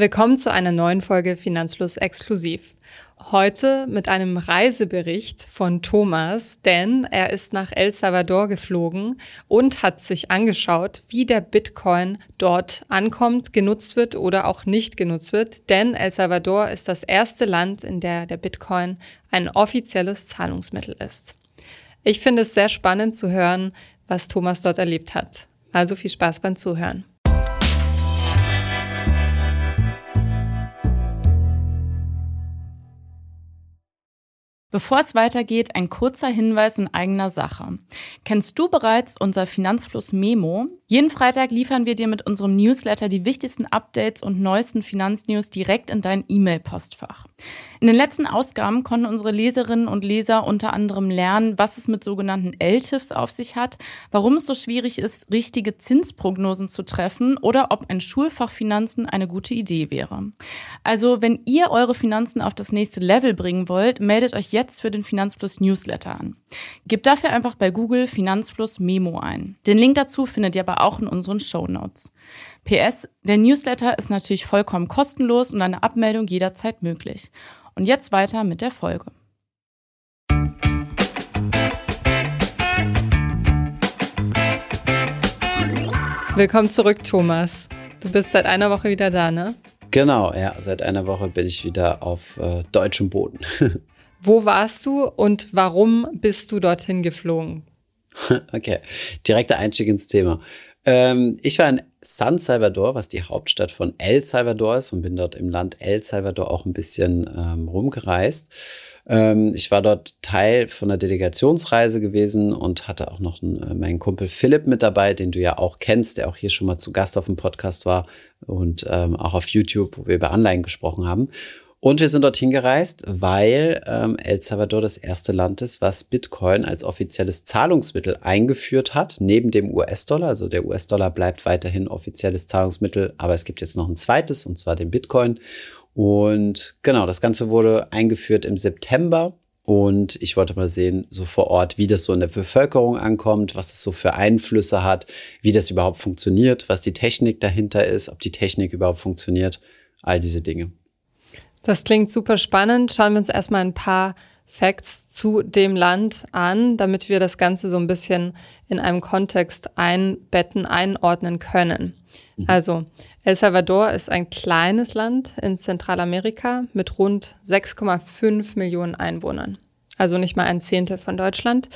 Willkommen zu einer neuen Folge Finanzfluss exklusiv. Heute mit einem Reisebericht von Thomas, denn er ist nach El Salvador geflogen und hat sich angeschaut, wie der Bitcoin dort ankommt, genutzt wird oder auch nicht genutzt wird. Denn El Salvador ist das erste Land, in der der Bitcoin ein offizielles Zahlungsmittel ist. Ich finde es sehr spannend zu hören, was Thomas dort erlebt hat. Also viel Spaß beim Zuhören. Bevor es weitergeht, ein kurzer Hinweis in eigener Sache. Kennst du bereits unser Finanzfluss Memo? Jeden Freitag liefern wir dir mit unserem Newsletter die wichtigsten Updates und neuesten Finanznews direkt in dein E-Mail-Postfach. In den letzten Ausgaben konnten unsere Leserinnen und Leser unter anderem lernen, was es mit sogenannten LTIFs auf sich hat, warum es so schwierig ist, richtige Zinsprognosen zu treffen oder ob ein Schulfach Finanzen eine gute Idee wäre. Also, wenn ihr eure Finanzen auf das nächste Level bringen wollt, meldet euch jetzt für den Finanzfluss Newsletter an. Gebt dafür einfach bei Google Finanzfluss Memo ein. Den Link dazu findet ihr aber auch in unseren Show Notes. PS, der Newsletter ist natürlich vollkommen kostenlos und eine Abmeldung jederzeit möglich. Und jetzt weiter mit der Folge. Willkommen zurück, Thomas. Du bist seit einer Woche wieder da, ne? Genau, ja, seit einer Woche bin ich wieder auf äh, deutschem Boden. Wo warst du und warum bist du dorthin geflogen? okay, direkter Einstieg ins Thema. Ähm, ich war in San Salvador, was die Hauptstadt von El Salvador ist und bin dort im Land El Salvador auch ein bisschen ähm, rumgereist. Ähm, ich war dort Teil von einer Delegationsreise gewesen und hatte auch noch einen, äh, meinen Kumpel Philipp mit dabei, den du ja auch kennst, der auch hier schon mal zu Gast auf dem Podcast war und ähm, auch auf YouTube, wo wir über Anleihen gesprochen haben. Und wir sind dorthin gereist, weil ähm, El Salvador das erste Land ist, was Bitcoin als offizielles Zahlungsmittel eingeführt hat, neben dem US-Dollar. Also der US-Dollar bleibt weiterhin offizielles Zahlungsmittel, aber es gibt jetzt noch ein zweites, und zwar den Bitcoin. Und genau, das Ganze wurde eingeführt im September. Und ich wollte mal sehen, so vor Ort, wie das so in der Bevölkerung ankommt, was es so für Einflüsse hat, wie das überhaupt funktioniert, was die Technik dahinter ist, ob die Technik überhaupt funktioniert, all diese Dinge. Das klingt super spannend. Schauen wir uns erstmal ein paar Facts zu dem Land an, damit wir das Ganze so ein bisschen in einem Kontext einbetten, einordnen können. Mhm. Also, El Salvador ist ein kleines Land in Zentralamerika mit rund 6,5 Millionen Einwohnern. Also nicht mal ein Zehntel von Deutschland.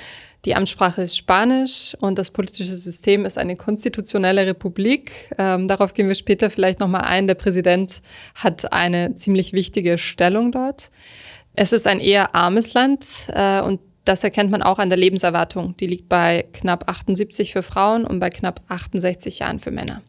Die Amtssprache ist Spanisch und das politische System ist eine konstitutionelle Republik. Ähm, darauf gehen wir später vielleicht nochmal ein. Der Präsident hat eine ziemlich wichtige Stellung dort. Es ist ein eher armes Land äh, und das erkennt man auch an der Lebenserwartung. Die liegt bei knapp 78 für Frauen und bei knapp 68 Jahren für Männer.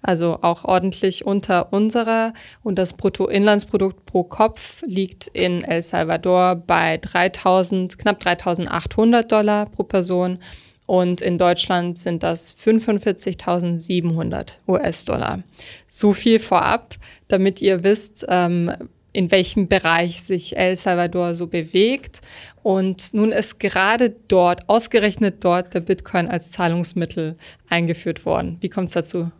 Also auch ordentlich unter unserer. Und das Bruttoinlandsprodukt pro Kopf liegt in El Salvador bei 3000, knapp 3800 Dollar pro Person. Und in Deutschland sind das 45.700 US-Dollar. So viel vorab, damit ihr wisst, ähm, in welchem Bereich sich El Salvador so bewegt. Und nun ist gerade dort, ausgerechnet dort, der Bitcoin als Zahlungsmittel eingeführt worden. Wie kommt es dazu?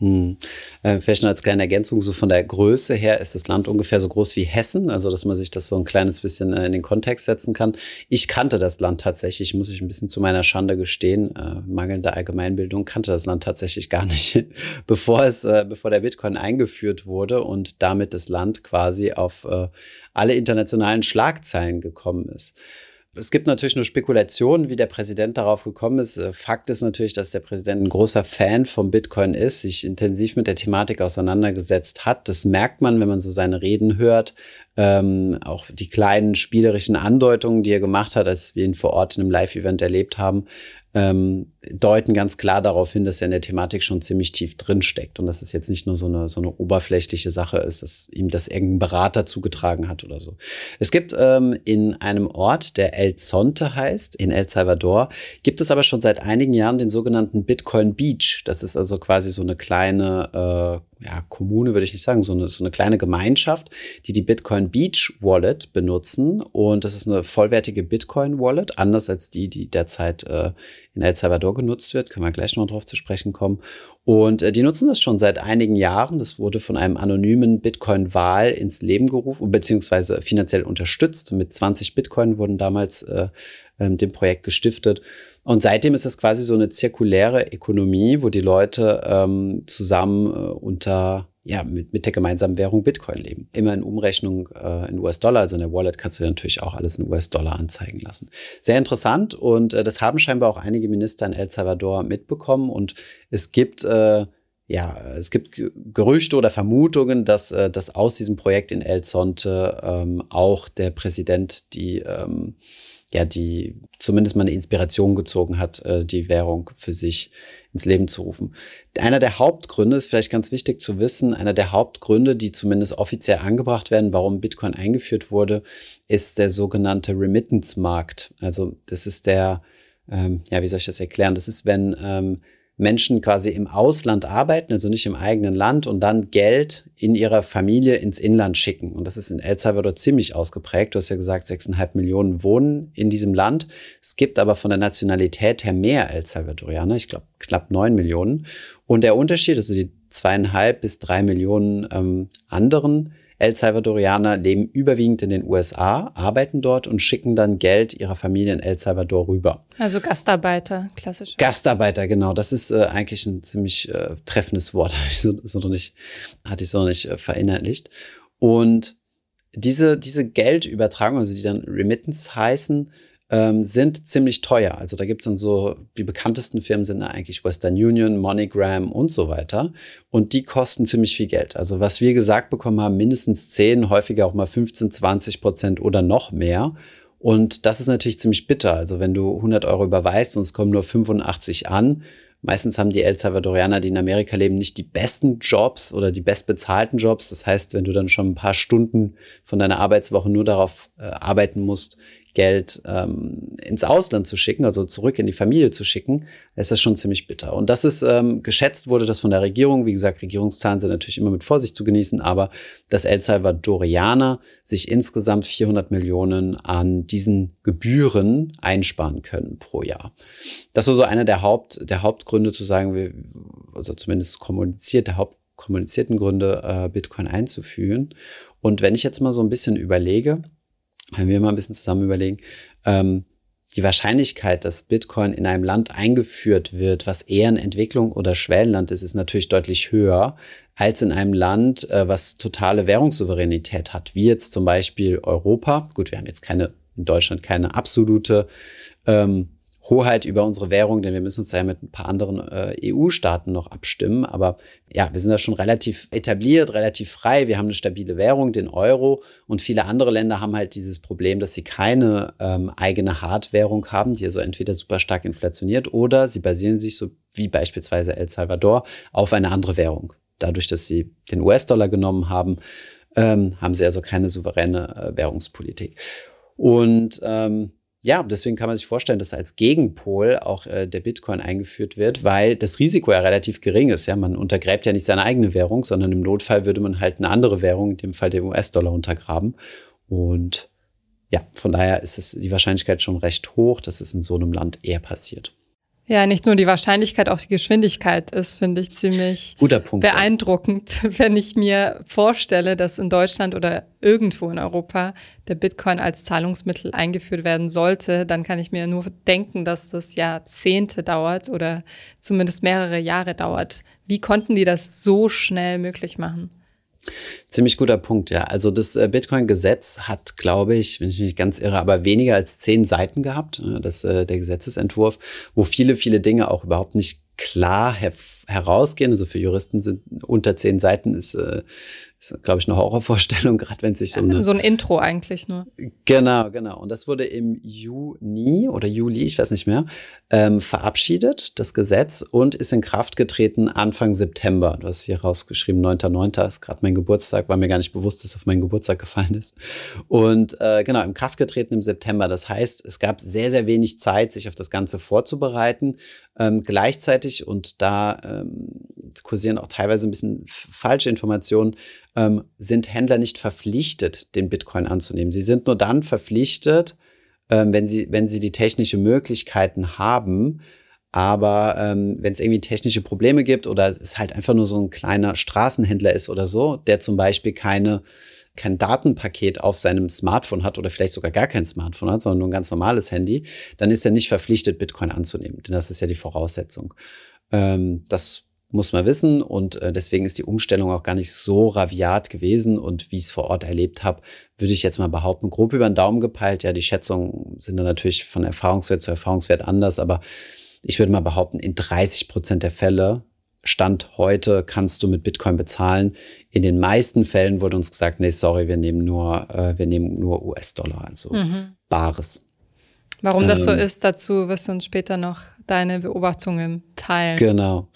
Hm. Äh, vielleicht noch als kleine Ergänzung, so von der Größe her ist das Land ungefähr so groß wie Hessen, also dass man sich das so ein kleines bisschen äh, in den Kontext setzen kann. Ich kannte das Land tatsächlich, muss ich ein bisschen zu meiner Schande gestehen, äh, mangelnde Allgemeinbildung, kannte das Land tatsächlich gar nicht, bevor es, äh, bevor der Bitcoin eingeführt wurde und damit das Land quasi auf äh, alle internationalen Schlagzeilen gekommen ist. Es gibt natürlich nur Spekulationen, wie der Präsident darauf gekommen ist. Äh, Fakt ist natürlich, dass der Präsident ein großer Fan vom Bitcoin ist, sich intensiv mit der Thematik auseinandergesetzt hat. Das merkt man, wenn man so seine Reden hört. Ähm, auch die kleinen spielerischen Andeutungen, die er gemacht hat, als wir ihn vor Ort in einem Live-Event erlebt haben, ähm, deuten ganz klar darauf hin, dass er in der Thematik schon ziemlich tief drin steckt und dass es jetzt nicht nur so eine, so eine oberflächliche Sache ist, dass ihm das irgendein Berater zugetragen hat oder so. Es gibt ähm, in einem Ort, der El Zonte heißt, in El Salvador, gibt es aber schon seit einigen Jahren den sogenannten Bitcoin Beach. Das ist also quasi so eine kleine ja, Kommune würde ich nicht sagen, so eine, so eine kleine Gemeinschaft, die die Bitcoin Beach Wallet benutzen. Und das ist eine vollwertige Bitcoin Wallet, anders als die, die derzeit äh, in El Salvador genutzt wird. Können wir gleich noch drauf zu sprechen kommen. Und äh, die nutzen das schon seit einigen Jahren. Das wurde von einem anonymen Bitcoin-Wahl ins Leben gerufen, beziehungsweise finanziell unterstützt. Mit 20 Bitcoin wurden damals äh, ähm, dem Projekt gestiftet. Und seitdem ist es quasi so eine zirkuläre Ökonomie, wo die Leute ähm, zusammen äh, unter ja, mit, mit der gemeinsamen Währung Bitcoin leben. Immer in Umrechnung äh, in US-Dollar, also in der Wallet kannst du natürlich auch alles in US-Dollar anzeigen lassen. Sehr interessant und äh, das haben scheinbar auch einige Minister in El Salvador mitbekommen und es gibt äh, ja, es gibt Gerüchte oder Vermutungen, dass, äh, dass aus diesem Projekt in El Zonte ähm, auch der Präsident die ähm, ja, die zumindest mal eine Inspiration gezogen hat, äh, die Währung für sich ins Leben zu rufen. Einer der Hauptgründe ist vielleicht ganz wichtig zu wissen, einer der Hauptgründe, die zumindest offiziell angebracht werden, warum Bitcoin eingeführt wurde, ist der sogenannte Remittance-Markt. Also das ist der, ähm, ja, wie soll ich das erklären? Das ist, wenn ähm, Menschen quasi im Ausland arbeiten, also nicht im eigenen Land und dann Geld in ihrer Familie ins Inland schicken. Und das ist in El Salvador ziemlich ausgeprägt. Du hast ja gesagt, sechseinhalb Millionen wohnen in diesem Land. Es gibt aber von der Nationalität her mehr El Salvadorianer, ich glaube knapp neun Millionen. Und der Unterschied, also die zweieinhalb bis drei Millionen ähm, anderen El Salvadorianer leben überwiegend in den USA, arbeiten dort und schicken dann Geld ihrer Familie in El Salvador rüber. Also Gastarbeiter, klassisch. Gastarbeiter, genau. Das ist äh, eigentlich ein ziemlich äh, treffendes Wort, ich so, so noch nicht, hatte ich so noch nicht äh, verinnerlicht. Und diese, diese Geldübertragung, also die dann Remittance heißen, ähm, sind ziemlich teuer. Also da gibt es dann so, die bekanntesten Firmen sind eigentlich Western Union, MoneyGram und so weiter. Und die kosten ziemlich viel Geld. Also was wir gesagt bekommen haben, mindestens 10, häufiger auch mal 15, 20 Prozent oder noch mehr. Und das ist natürlich ziemlich bitter. Also wenn du 100 Euro überweist und es kommen nur 85 an, Meistens haben die El Salvadorianer, die in Amerika leben, nicht die besten Jobs oder die bestbezahlten Jobs. Das heißt, wenn du dann schon ein paar Stunden von deiner Arbeitswoche nur darauf äh, arbeiten musst, Geld ähm, ins Ausland zu schicken, also zurück in die Familie zu schicken, ist das schon ziemlich bitter. Und das ist ähm, geschätzt wurde das von der Regierung. Wie gesagt, Regierungszahlen sind natürlich immer mit Vorsicht zu genießen, aber dass El Salvadorianer sich insgesamt 400 Millionen an diesen Gebühren einsparen können pro Jahr. Das war so einer der Haupt der Hauptgründe zu sagen, wir, also zumindest kommuniziert der Haupt kommunizierten Gründe, äh, Bitcoin einzuführen. Und wenn ich jetzt mal so ein bisschen überlege, wenn wir mal ein bisschen zusammen überlegen, ähm, die Wahrscheinlichkeit, dass Bitcoin in einem Land eingeführt wird, was eher ein Entwicklung oder Schwellenland ist, ist natürlich deutlich höher als in einem Land, äh, was totale Währungssouveränität hat, wie jetzt zum Beispiel Europa. Gut, wir haben jetzt keine in Deutschland keine absolute ähm, Hoheit über unsere Währung, denn wir müssen uns ja mit ein paar anderen äh, EU-Staaten noch abstimmen. Aber ja, wir sind da schon relativ etabliert, relativ frei. Wir haben eine stabile Währung, den Euro. Und viele andere Länder haben halt dieses Problem, dass sie keine ähm, eigene Hardwährung haben, die also entweder super stark inflationiert oder sie basieren sich so wie beispielsweise El Salvador auf eine andere Währung. Dadurch, dass sie den US-Dollar genommen haben, ähm, haben sie also keine souveräne äh, Währungspolitik. Und ähm, ja, deswegen kann man sich vorstellen, dass als Gegenpol auch äh, der Bitcoin eingeführt wird, weil das Risiko ja relativ gering ist. Ja, man untergräbt ja nicht seine eigene Währung, sondern im Notfall würde man halt eine andere Währung, in dem Fall den US-Dollar, untergraben. Und ja, von daher ist es die Wahrscheinlichkeit schon recht hoch, dass es in so einem Land eher passiert. Ja, nicht nur die Wahrscheinlichkeit, auch die Geschwindigkeit ist, finde ich, ziemlich Punkt, beeindruckend, ja. wenn ich mir vorstelle, dass in Deutschland oder irgendwo in Europa der Bitcoin als Zahlungsmittel eingeführt werden sollte, dann kann ich mir nur denken, dass das Jahrzehnte dauert oder zumindest mehrere Jahre dauert. Wie konnten die das so schnell möglich machen? Ziemlich guter Punkt, ja. Also das äh, Bitcoin-Gesetz hat, glaube ich, wenn ich mich ganz irre, aber weniger als zehn Seiten gehabt, das, äh, der Gesetzesentwurf, wo viele, viele Dinge auch überhaupt nicht klar her herausgehen. Also für Juristen sind unter zehn Seiten ist, äh, ist glaube ich, eine Horrorvorstellung, gerade wenn sich so eine, So ein Intro eigentlich nur. Genau, genau. Und das wurde im Juni oder Juli, ich weiß nicht mehr, ähm, verabschiedet, das Gesetz, und ist in Kraft getreten Anfang September. Du hast hier rausgeschrieben, 9.9. ist gerade mein Geburtstag, war mir gar nicht bewusst, dass auf meinen Geburtstag gefallen ist. Und äh, genau, in Kraft getreten im September. Das heißt, es gab sehr, sehr wenig Zeit, sich auf das Ganze vorzubereiten. Ähm, gleichzeitig, und da ähm, kursieren auch teilweise ein bisschen falsche Informationen, ähm, sind Händler nicht verpflichtet, den Bitcoin anzunehmen. Sie sind nur dann verpflichtet, ähm, wenn, sie, wenn sie die technische Möglichkeiten haben. Aber ähm, wenn es irgendwie technische Probleme gibt oder es halt einfach nur so ein kleiner Straßenhändler ist oder so, der zum Beispiel keine kein Datenpaket auf seinem Smartphone hat oder vielleicht sogar gar kein Smartphone hat, sondern nur ein ganz normales Handy, dann ist er nicht verpflichtet, Bitcoin anzunehmen. Denn das ist ja die Voraussetzung. Ähm, das muss man wissen und äh, deswegen ist die Umstellung auch gar nicht so raviat gewesen und wie ich es vor Ort erlebt habe, würde ich jetzt mal behaupten, grob über den Daumen gepeilt. Ja, die Schätzungen sind dann natürlich von Erfahrungswert zu Erfahrungswert anders, aber ich würde mal behaupten, in 30 Prozent der Fälle Stand heute kannst du mit Bitcoin bezahlen. In den meisten Fällen wurde uns gesagt, nee, sorry, wir nehmen nur, äh, wir nehmen nur US-Dollar, also mhm. Bares. Warum das so ähm. ist, dazu wirst du uns später noch deine Beobachtungen teilen. Genau,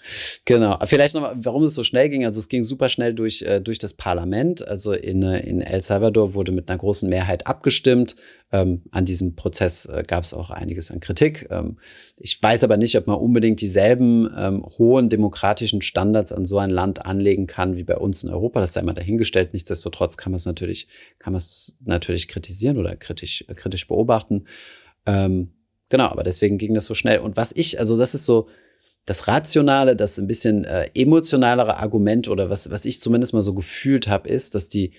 genau. Vielleicht noch mal, warum es so schnell ging. Also es ging super schnell durch, äh, durch das Parlament. Also in, äh, in El Salvador wurde mit einer großen Mehrheit abgestimmt. Ähm, an diesem Prozess äh, gab es auch einiges an Kritik. Ähm, ich weiß aber nicht, ob man unbedingt dieselben ähm, hohen demokratischen Standards an so ein Land anlegen kann wie bei uns in Europa. Das sei mal dahingestellt. Nichtsdestotrotz kann man es natürlich, natürlich kritisieren oder kritisch, äh, kritisch beobachten. Ähm, Genau, aber deswegen ging das so schnell. Und was ich, also das ist so das rationale, das ein bisschen äh, emotionalere Argument oder was, was ich zumindest mal so gefühlt habe, ist, dass die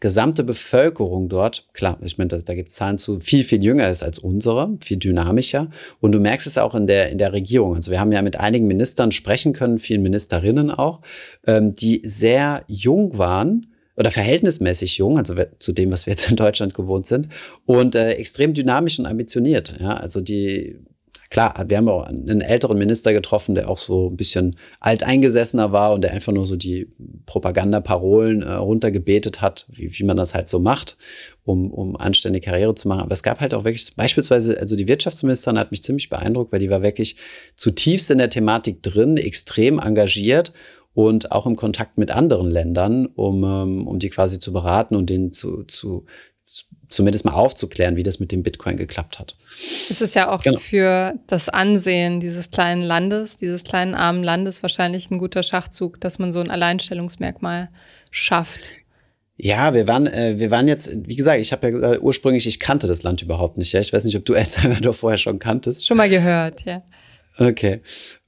gesamte Bevölkerung dort, klar, ich meine, da, da gibt es Zahlen zu, viel, viel jünger ist als unsere, viel dynamischer. Und du merkst es auch in der, in der Regierung. Also wir haben ja mit einigen Ministern sprechen können, vielen Ministerinnen auch, ähm, die sehr jung waren oder verhältnismäßig jung, also zu dem, was wir jetzt in Deutschland gewohnt sind, und äh, extrem dynamisch und ambitioniert. Ja, also die, klar, wir haben auch einen älteren Minister getroffen, der auch so ein bisschen alteingesessener war und der einfach nur so die Propagandaparolen äh, runtergebetet hat, wie, wie man das halt so macht, um, um anständige Karriere zu machen. Aber es gab halt auch wirklich, beispielsweise, also die Wirtschaftsministerin hat mich ziemlich beeindruckt, weil die war wirklich zutiefst in der Thematik drin, extrem engagiert und auch im Kontakt mit anderen Ländern, um, ähm, um die quasi zu beraten und denen zu, zu, zumindest mal aufzuklären, wie das mit dem Bitcoin geklappt hat. Es ist ja auch genau. für das Ansehen dieses kleinen Landes, dieses kleinen armen Landes wahrscheinlich ein guter Schachzug, dass man so ein Alleinstellungsmerkmal schafft. Ja, wir waren, äh, wir waren jetzt, wie gesagt, ich habe ja gesagt, ursprünglich, ich kannte das Land überhaupt nicht. Ja? Ich weiß nicht, ob du El Salvador vorher schon kanntest. Schon mal gehört, ja. Okay.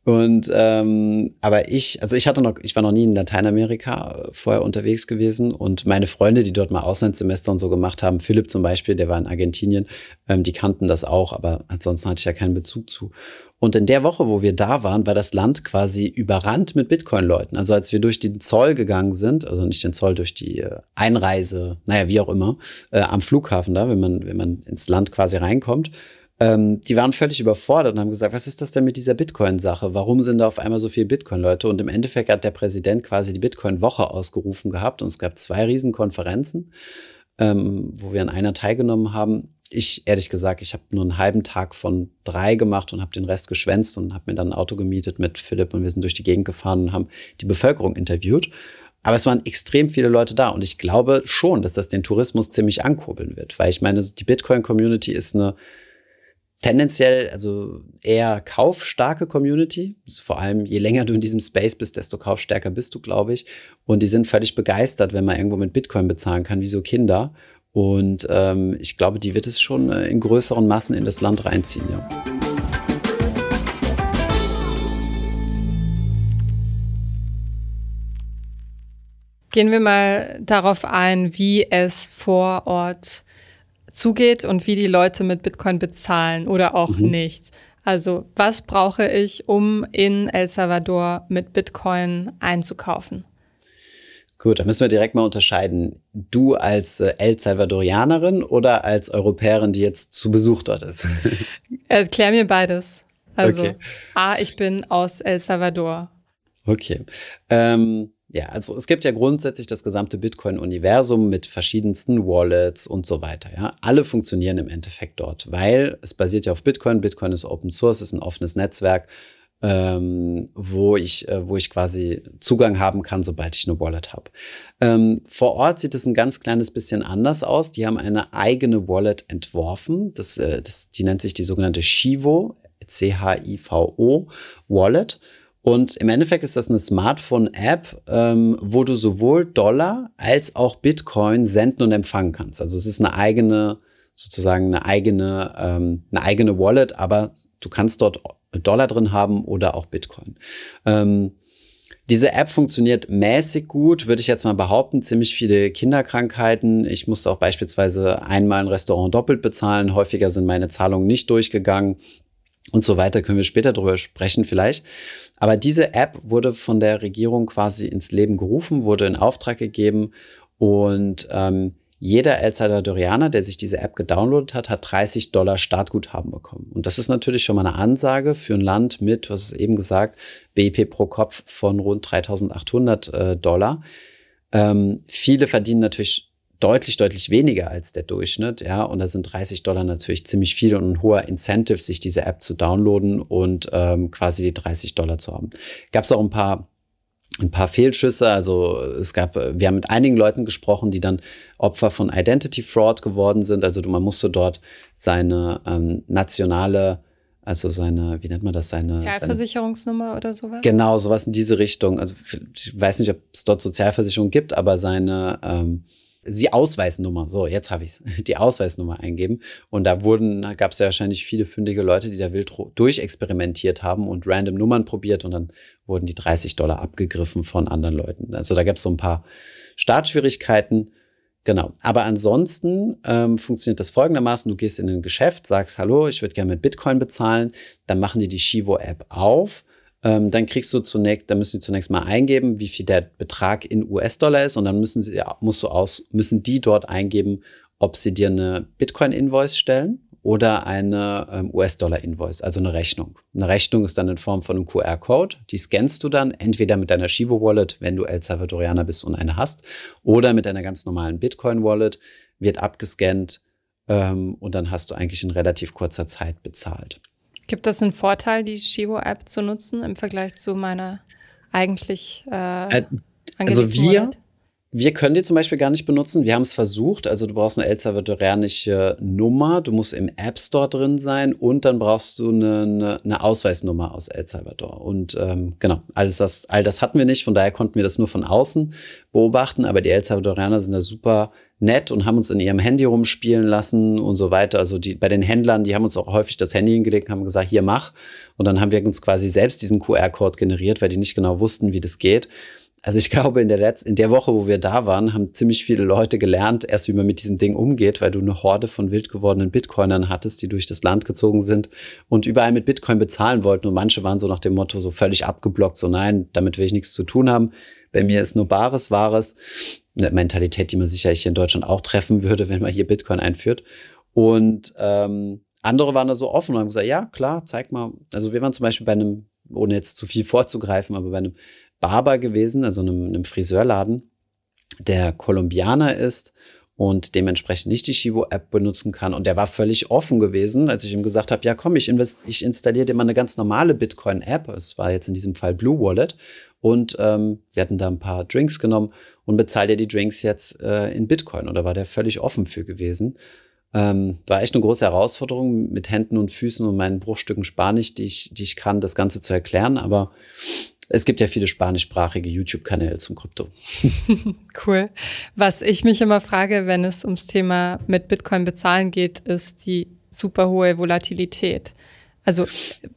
Und ähm, aber ich, also ich hatte noch, ich war noch nie in Lateinamerika äh, vorher unterwegs gewesen und meine Freunde, die dort mal Auslandssemester und so gemacht haben, Philipp zum Beispiel, der war in Argentinien, ähm, die kannten das auch, aber ansonsten hatte ich ja keinen Bezug zu. Und in der Woche, wo wir da waren, war das Land quasi überrannt mit Bitcoin-Leuten. Also als wir durch den Zoll gegangen sind, also nicht den Zoll, durch die äh, Einreise, naja, wie auch immer, äh, am Flughafen da, wenn man, wenn man ins Land quasi reinkommt, ähm, die waren völlig überfordert und haben gesagt, was ist das denn mit dieser Bitcoin-Sache? Warum sind da auf einmal so viele Bitcoin-Leute? Und im Endeffekt hat der Präsident quasi die Bitcoin-Woche ausgerufen gehabt und es gab zwei Riesenkonferenzen, ähm, wo wir an einer teilgenommen haben. Ich, ehrlich gesagt, ich habe nur einen halben Tag von drei gemacht und habe den Rest geschwänzt und habe mir dann ein Auto gemietet mit Philipp und wir sind durch die Gegend gefahren und haben die Bevölkerung interviewt. Aber es waren extrem viele Leute da und ich glaube schon, dass das den Tourismus ziemlich ankurbeln wird, weil ich meine, die Bitcoin-Community ist eine tendenziell also eher kaufstarke Community. Vor allem, je länger du in diesem Space bist, desto kaufstärker bist du, glaube ich. Und die sind völlig begeistert, wenn man irgendwo mit Bitcoin bezahlen kann, wie so Kinder. Und ähm, ich glaube, die wird es schon äh, in größeren Massen in das Land reinziehen, ja. Gehen wir mal darauf ein, wie es vor Ort zugeht und wie die Leute mit Bitcoin bezahlen oder auch mhm. nicht. Also was brauche ich, um in El Salvador mit Bitcoin einzukaufen? Gut, da müssen wir direkt mal unterscheiden. Du als äh, El Salvadorianerin oder als Europäerin, die jetzt zu Besuch dort ist? Erklär mir beides. Also, okay. A, ich bin aus El Salvador. Okay. Ähm, ja, also es gibt ja grundsätzlich das gesamte Bitcoin-Universum mit verschiedensten Wallets und so weiter. Ja, alle funktionieren im Endeffekt dort, weil es basiert ja auf Bitcoin. Bitcoin ist Open Source, ist ein offenes Netzwerk, ähm, wo ich, äh, wo ich quasi Zugang haben kann, sobald ich eine Wallet habe. Ähm, vor Ort sieht es ein ganz kleines bisschen anders aus. Die haben eine eigene Wallet entworfen. Das, äh, das, die nennt sich die sogenannte Chivo, C-H-I-V-O Wallet. Und im Endeffekt ist das eine Smartphone-App, ähm, wo du sowohl Dollar als auch Bitcoin senden und empfangen kannst. Also es ist eine eigene, sozusagen eine eigene, ähm, eine eigene Wallet, aber du kannst dort Dollar drin haben oder auch Bitcoin. Ähm, diese App funktioniert mäßig gut, würde ich jetzt mal behaupten. Ziemlich viele Kinderkrankheiten. Ich musste auch beispielsweise einmal ein Restaurant doppelt bezahlen. Häufiger sind meine Zahlungen nicht durchgegangen und so weiter. Können wir später drüber sprechen vielleicht. Aber diese App wurde von der Regierung quasi ins Leben gerufen, wurde in Auftrag gegeben und ähm, jeder El Salvadorianer, der sich diese App gedownloadet hat, hat 30 Dollar Startguthaben bekommen. Und das ist natürlich schon mal eine Ansage für ein Land mit, du hast es eben gesagt, BIP pro Kopf von rund 3800 äh, Dollar. Ähm, viele verdienen natürlich deutlich, deutlich weniger als der Durchschnitt, ja, und da sind 30 Dollar natürlich ziemlich viel und ein hoher Incentive, sich diese App zu downloaden und ähm, quasi die 30 Dollar zu haben. Gab es auch ein paar ein paar Fehlschüsse. Also es gab, wir haben mit einigen Leuten gesprochen, die dann Opfer von Identity Fraud geworden sind. Also man musste dort seine ähm, nationale, also seine, wie nennt man das, seine Sozialversicherungsnummer seine, oder sowas? Genau, sowas in diese Richtung. Also ich weiß nicht, ob es dort Sozialversicherung gibt, aber seine ähm, die Ausweisnummer, so jetzt habe ich es, die Ausweisnummer eingeben. Und da wurden, gab es ja wahrscheinlich viele fündige Leute, die da wild durchexperimentiert haben und random Nummern probiert und dann wurden die 30 Dollar abgegriffen von anderen Leuten. Also da gab es so ein paar Startschwierigkeiten. Genau. Aber ansonsten ähm, funktioniert das folgendermaßen. Du gehst in ein Geschäft, sagst, hallo, ich würde gerne mit Bitcoin bezahlen. Dann machen die die Shivo-App auf ähm, dann kriegst du zunächst, dann müssen die zunächst mal eingeben, wie viel der Betrag in US-Dollar ist und dann müssen sie, musst du aus, müssen die dort eingeben, ob sie dir eine Bitcoin-Invoice stellen oder eine ähm, US-Dollar-Invoice, also eine Rechnung. Eine Rechnung ist dann in Form von einem QR-Code. Die scannst du dann entweder mit deiner Shivo-Wallet, wenn du El Salvadorianer bist und eine hast, oder mit einer ganz normalen Bitcoin-Wallet, wird abgescannt ähm, und dann hast du eigentlich in relativ kurzer Zeit bezahlt. Gibt es einen Vorteil, die Shivo-App zu nutzen im Vergleich zu meiner eigentlich äh, äh Also wir, wir können die zum Beispiel gar nicht benutzen. Wir haben es versucht. Also du brauchst eine El Salvadorianische Nummer, du musst im App Store drin sein und dann brauchst du eine, eine, eine Ausweisnummer aus El Salvador. Und ähm, genau, alles das, all das hatten wir nicht. Von daher konnten wir das nur von außen beobachten. Aber die El Salvadorianer sind da super nett und haben uns in ihrem Handy rumspielen lassen und so weiter. Also die, bei den Händlern, die haben uns auch häufig das Handy hingelegt und haben gesagt, hier mach. Und dann haben wir uns quasi selbst diesen QR-Code generiert, weil die nicht genau wussten, wie das geht. Also ich glaube, in der, Letz in der Woche, wo wir da waren, haben ziemlich viele Leute gelernt, erst wie man mit diesem Ding umgeht, weil du eine Horde von wild gewordenen Bitcoinern hattest, die durch das Land gezogen sind und überall mit Bitcoin bezahlen wollten. Und manche waren so nach dem Motto so völlig abgeblockt, so nein, damit will ich nichts zu tun haben. Bei mir ist nur Bares, Wahres eine Mentalität, die man sicherlich hier in Deutschland auch treffen würde, wenn man hier Bitcoin einführt. Und ähm, andere waren da so offen und haben gesagt, ja, klar, zeig mal. Also wir waren zum Beispiel bei einem, ohne jetzt zu viel vorzugreifen, aber bei einem Barber gewesen, also einem, einem Friseurladen, der Kolumbianer ist und dementsprechend nicht die Shibo-App benutzen kann. Und der war völlig offen gewesen, als ich ihm gesagt habe, ja komm, ich, ich installiere dir mal eine ganz normale Bitcoin-App. Es war jetzt in diesem Fall Blue Wallet. Und ähm, wir hatten da ein paar Drinks genommen und bezahlt dir die Drinks jetzt äh, in Bitcoin. Oder war der völlig offen für gewesen. Ähm, war echt eine große Herausforderung, mit Händen und Füßen und meinen Bruchstücken Spanisch, die ich, die ich kann, das Ganze zu erklären. Aber es gibt ja viele spanischsprachige YouTube-Kanäle zum Krypto. cool. Was ich mich immer frage, wenn es ums Thema mit Bitcoin bezahlen geht, ist die super hohe Volatilität. Also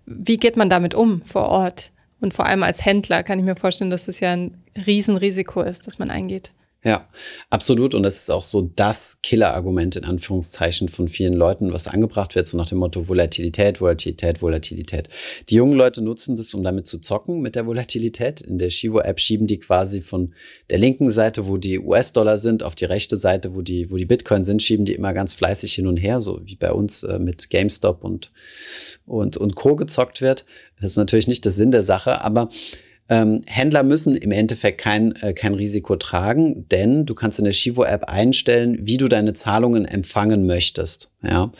wie geht man damit um vor Ort? Und vor allem als Händler kann ich mir vorstellen, dass es ja ein Riesenrisiko ist, das man eingeht. Ja, absolut. Und das ist auch so das Killer-Argument in Anführungszeichen von vielen Leuten, was angebracht wird, so nach dem Motto Volatilität, Volatilität, Volatilität. Die jungen Leute nutzen das, um damit zu zocken mit der Volatilität. In der Shivo-App schieben die quasi von der linken Seite, wo die US-Dollar sind, auf die rechte Seite, wo die, wo die Bitcoin sind, schieben die immer ganz fleißig hin und her, so wie bei uns äh, mit GameStop und, und, und Co. gezockt wird. Das ist natürlich nicht der Sinn der Sache, aber ähm, Händler müssen im Endeffekt kein, äh, kein Risiko tragen, denn du kannst in der Shivo-App einstellen, wie du deine Zahlungen empfangen möchtest. Ja?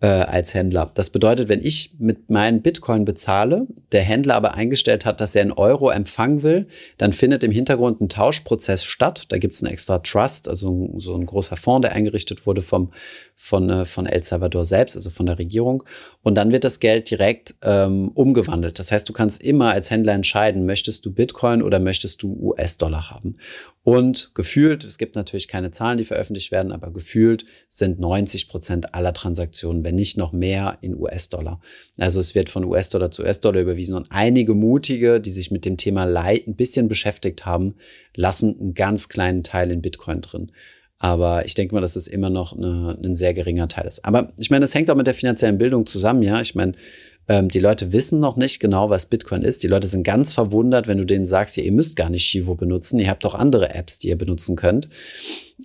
Äh, als Händler. Das bedeutet, wenn ich mit meinen Bitcoin bezahle, der Händler aber eingestellt hat, dass er einen Euro empfangen will, dann findet im Hintergrund ein Tauschprozess statt. Da gibt es einen extra Trust, also so ein großer Fonds, der eingerichtet wurde vom, von, äh, von El Salvador selbst, also von der Regierung. Und dann wird das Geld direkt ähm, umgewandelt. Das heißt, du kannst immer als Händler entscheiden, möchtest du Bitcoin oder möchtest du US-Dollar haben. Und gefühlt, es gibt natürlich keine Zahlen, die veröffentlicht werden, aber gefühlt sind 90 Prozent aller Transaktionen, wenn nicht noch mehr, in US-Dollar. Also es wird von US-Dollar zu US-Dollar überwiesen und einige mutige, die sich mit dem Thema Leid ein bisschen beschäftigt haben, lassen einen ganz kleinen Teil in Bitcoin drin. Aber ich denke mal, dass es immer noch eine, ein sehr geringer Teil ist. Aber ich meine, das hängt auch mit der finanziellen Bildung zusammen, ja. Ich meine, ähm, die Leute wissen noch nicht genau, was Bitcoin ist. Die Leute sind ganz verwundert, wenn du denen sagst, ja, ihr müsst gar nicht Shivo benutzen. Ihr habt doch andere Apps, die ihr benutzen könnt.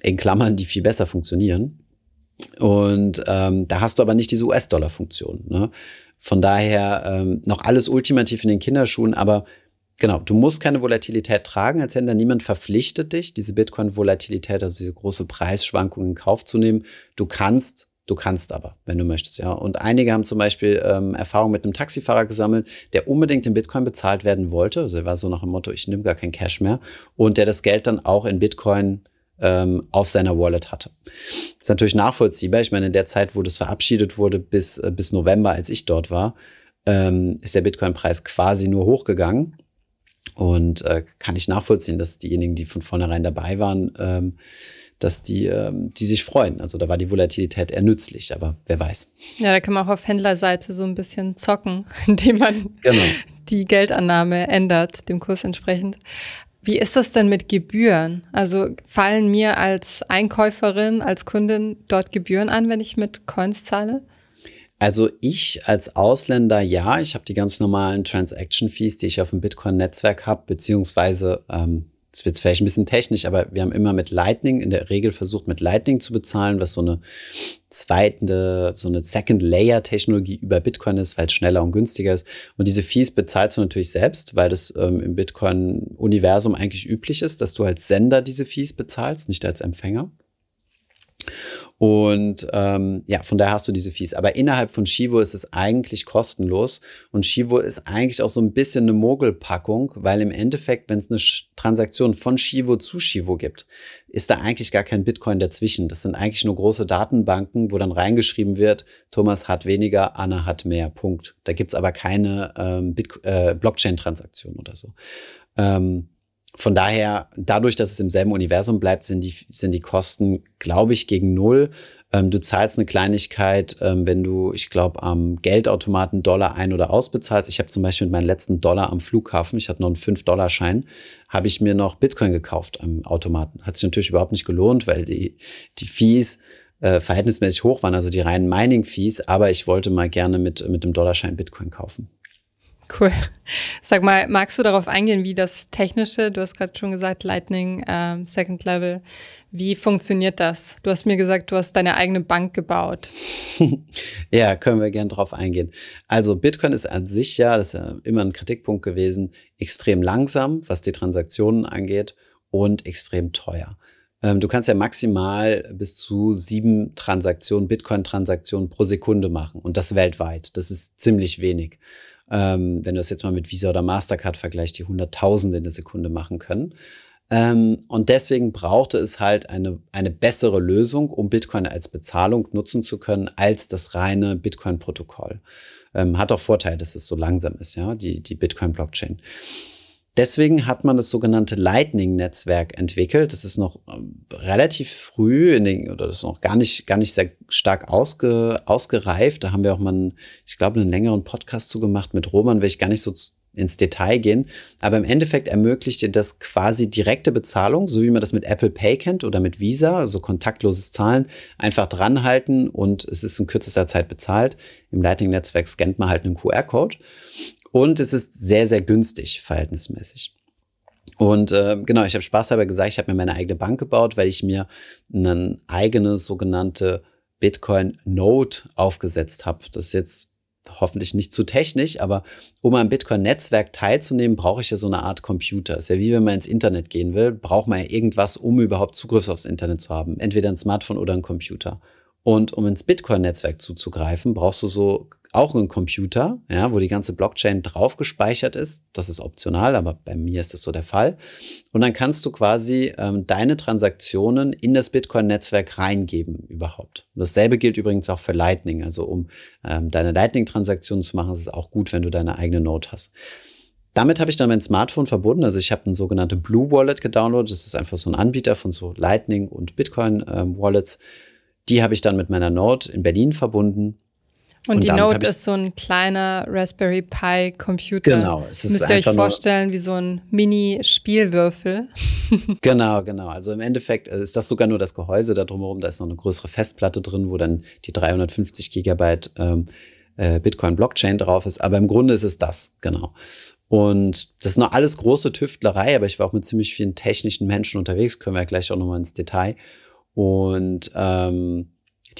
In Klammern, die viel besser funktionieren. Und ähm, da hast du aber nicht diese US-Dollar-Funktion. Ne? Von daher ähm, noch alles ultimativ in den Kinderschuhen, aber genau, du musst keine Volatilität tragen als Händler. Niemand verpflichtet dich, diese Bitcoin-Volatilität, also diese große Preisschwankung in Kauf zu nehmen. Du kannst Du kannst aber, wenn du möchtest, ja. Und einige haben zum Beispiel ähm, Erfahrung mit einem Taxifahrer gesammelt, der unbedingt in Bitcoin bezahlt werden wollte. Also er war so nach dem Motto, ich nehme gar kein Cash mehr. Und der das Geld dann auch in Bitcoin ähm, auf seiner Wallet hatte. Das ist natürlich nachvollziehbar. Ich meine, in der Zeit, wo das verabschiedet wurde, bis, äh, bis November, als ich dort war, ähm, ist der Bitcoin-Preis quasi nur hochgegangen. Und äh, kann ich nachvollziehen, dass diejenigen, die von vornherein dabei waren, ähm, dass die, ähm, die sich freuen. Also da war die Volatilität eher nützlich, aber wer weiß. Ja, da kann man auch auf Händlerseite so ein bisschen zocken, indem man genau. die Geldannahme ändert, dem Kurs entsprechend. Wie ist das denn mit Gebühren? Also fallen mir als Einkäuferin, als Kundin dort Gebühren an, wenn ich mit Coins zahle? Also ich als Ausländer ja, ich habe die ganz normalen Transaction Fees, die ich auf dem Bitcoin-Netzwerk habe, beziehungsweise ähm, das wird vielleicht ein bisschen technisch, aber wir haben immer mit Lightning in der Regel versucht, mit Lightning zu bezahlen, was so eine zweite, so eine Second Layer Technologie über Bitcoin ist, weil es schneller und günstiger ist. Und diese Fees bezahlst du natürlich selbst, weil das ähm, im Bitcoin-Universum eigentlich üblich ist, dass du als Sender diese Fees bezahlst, nicht als Empfänger. Und ähm, ja, von daher hast du diese Fees. Aber innerhalb von Shivo ist es eigentlich kostenlos. Und Shivo ist eigentlich auch so ein bisschen eine Mogelpackung, weil im Endeffekt, wenn es eine Transaktion von Shivo zu Shivo gibt, ist da eigentlich gar kein Bitcoin dazwischen. Das sind eigentlich nur große Datenbanken, wo dann reingeschrieben wird, Thomas hat weniger, Anna hat mehr. Punkt. Da gibt's aber keine ähm, äh, Blockchain-Transaktion oder so. Ähm, von daher, dadurch, dass es im selben Universum bleibt, sind die, sind die Kosten, glaube ich, gegen null. Ähm, du zahlst eine Kleinigkeit, ähm, wenn du, ich glaube, am Geldautomaten Dollar ein- oder ausbezahlst. Ich habe zum Beispiel mit meinen letzten Dollar am Flughafen, ich hatte noch einen 5-Dollar-Schein, habe ich mir noch Bitcoin gekauft am Automaten. Hat sich natürlich überhaupt nicht gelohnt, weil die, die Fees äh, verhältnismäßig hoch waren, also die reinen Mining-Fees, aber ich wollte mal gerne mit, mit dem Dollarschein Bitcoin kaufen. Cool. Sag mal, magst du darauf eingehen, wie das technische, du hast gerade schon gesagt, Lightning, ähm, Second Level, wie funktioniert das? Du hast mir gesagt, du hast deine eigene Bank gebaut. ja, können wir gerne drauf eingehen. Also Bitcoin ist an sich ja, das ist ja immer ein Kritikpunkt gewesen, extrem langsam, was die Transaktionen angeht und extrem teuer. Ähm, du kannst ja maximal bis zu sieben Transaktionen, Bitcoin-Transaktionen pro Sekunde machen und das weltweit. Das ist ziemlich wenig ähm, wenn du das jetzt mal mit Visa oder Mastercard vergleichst, die Hunderttausende in der Sekunde machen können. Ähm, und deswegen brauchte es halt eine, eine bessere Lösung, um Bitcoin als Bezahlung nutzen zu können, als das reine Bitcoin-Protokoll. Ähm, hat auch Vorteil, dass es so langsam ist, ja, die, die Bitcoin-Blockchain. Deswegen hat man das sogenannte Lightning-Netzwerk entwickelt. Das ist noch ähm, relativ früh in den, oder das ist noch gar nicht, gar nicht sehr stark ausge, ausgereift. Da haben wir auch mal, einen, ich glaube, einen längeren Podcast zugemacht mit Roman, will ich gar nicht so ins Detail gehen. Aber im Endeffekt ermöglicht dir das quasi direkte Bezahlung, so wie man das mit Apple Pay kennt oder mit Visa, also kontaktloses Zahlen, einfach dranhalten und es ist in kürzester Zeit bezahlt. Im Lightning-Netzwerk scannt man halt einen QR-Code und es ist sehr, sehr günstig, verhältnismäßig. Und äh, genau, ich habe Spaß dabei gesagt, ich habe mir meine eigene Bank gebaut, weil ich mir eine eigene sogenannte Bitcoin Node aufgesetzt habe. Das ist jetzt hoffentlich nicht zu technisch, aber um am Bitcoin-Netzwerk teilzunehmen, brauche ich ja so eine Art Computer. ist ja wie wenn man ins Internet gehen will, braucht man ja irgendwas, um überhaupt Zugriff aufs Internet zu haben. Entweder ein Smartphone oder ein Computer. Und um ins Bitcoin-Netzwerk zuzugreifen, brauchst du so auch einen Computer, ja, wo die ganze Blockchain drauf gespeichert ist. Das ist optional, aber bei mir ist das so der Fall. Und dann kannst du quasi ähm, deine Transaktionen in das Bitcoin-Netzwerk reingeben überhaupt. Und dasselbe gilt übrigens auch für Lightning. Also um ähm, deine Lightning-Transaktionen zu machen, ist es auch gut, wenn du deine eigene Node hast. Damit habe ich dann mein Smartphone verbunden. Also ich habe ein sogenannte Blue Wallet gedownloadet. Das ist einfach so ein Anbieter von so Lightning und Bitcoin ähm, Wallets. Die habe ich dann mit meiner Node in Berlin verbunden und, und die Note ist so ein kleiner Raspberry Pi Computer. Genau. Es ist Müsst ihr euch vorstellen, wie so ein Mini-Spielwürfel. genau, genau. Also im Endeffekt ist das sogar nur das Gehäuse da drumherum. Da ist noch eine größere Festplatte drin, wo dann die 350 Gigabyte ähm, äh, Bitcoin Blockchain drauf ist. Aber im Grunde ist es das, genau. Und das ist noch alles große Tüftlerei, aber ich war auch mit ziemlich vielen technischen Menschen unterwegs, können wir ja gleich auch nochmal ins Detail. Und ähm,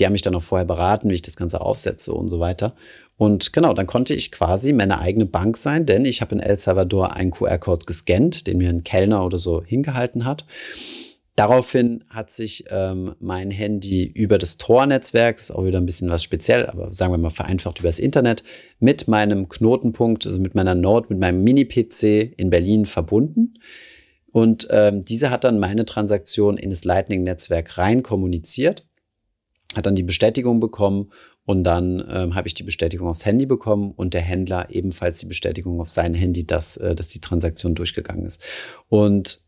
die haben mich dann auch vorher beraten, wie ich das Ganze aufsetze und so weiter. Und genau, dann konnte ich quasi meine eigene Bank sein, denn ich habe in El Salvador einen QR-Code gescannt, den mir ein Kellner oder so hingehalten hat. Daraufhin hat sich ähm, mein Handy über das Tor-Netzwerk, ist auch wieder ein bisschen was speziell, aber sagen wir mal vereinfacht über das Internet, mit meinem Knotenpunkt, also mit meiner Node, mit meinem Mini-PC in Berlin verbunden. Und ähm, diese hat dann meine Transaktion in das Lightning-Netzwerk rein kommuniziert hat dann die Bestätigung bekommen und dann ähm, habe ich die Bestätigung aufs Handy bekommen und der Händler ebenfalls die Bestätigung auf sein Handy, dass, äh, dass die Transaktion durchgegangen ist. Und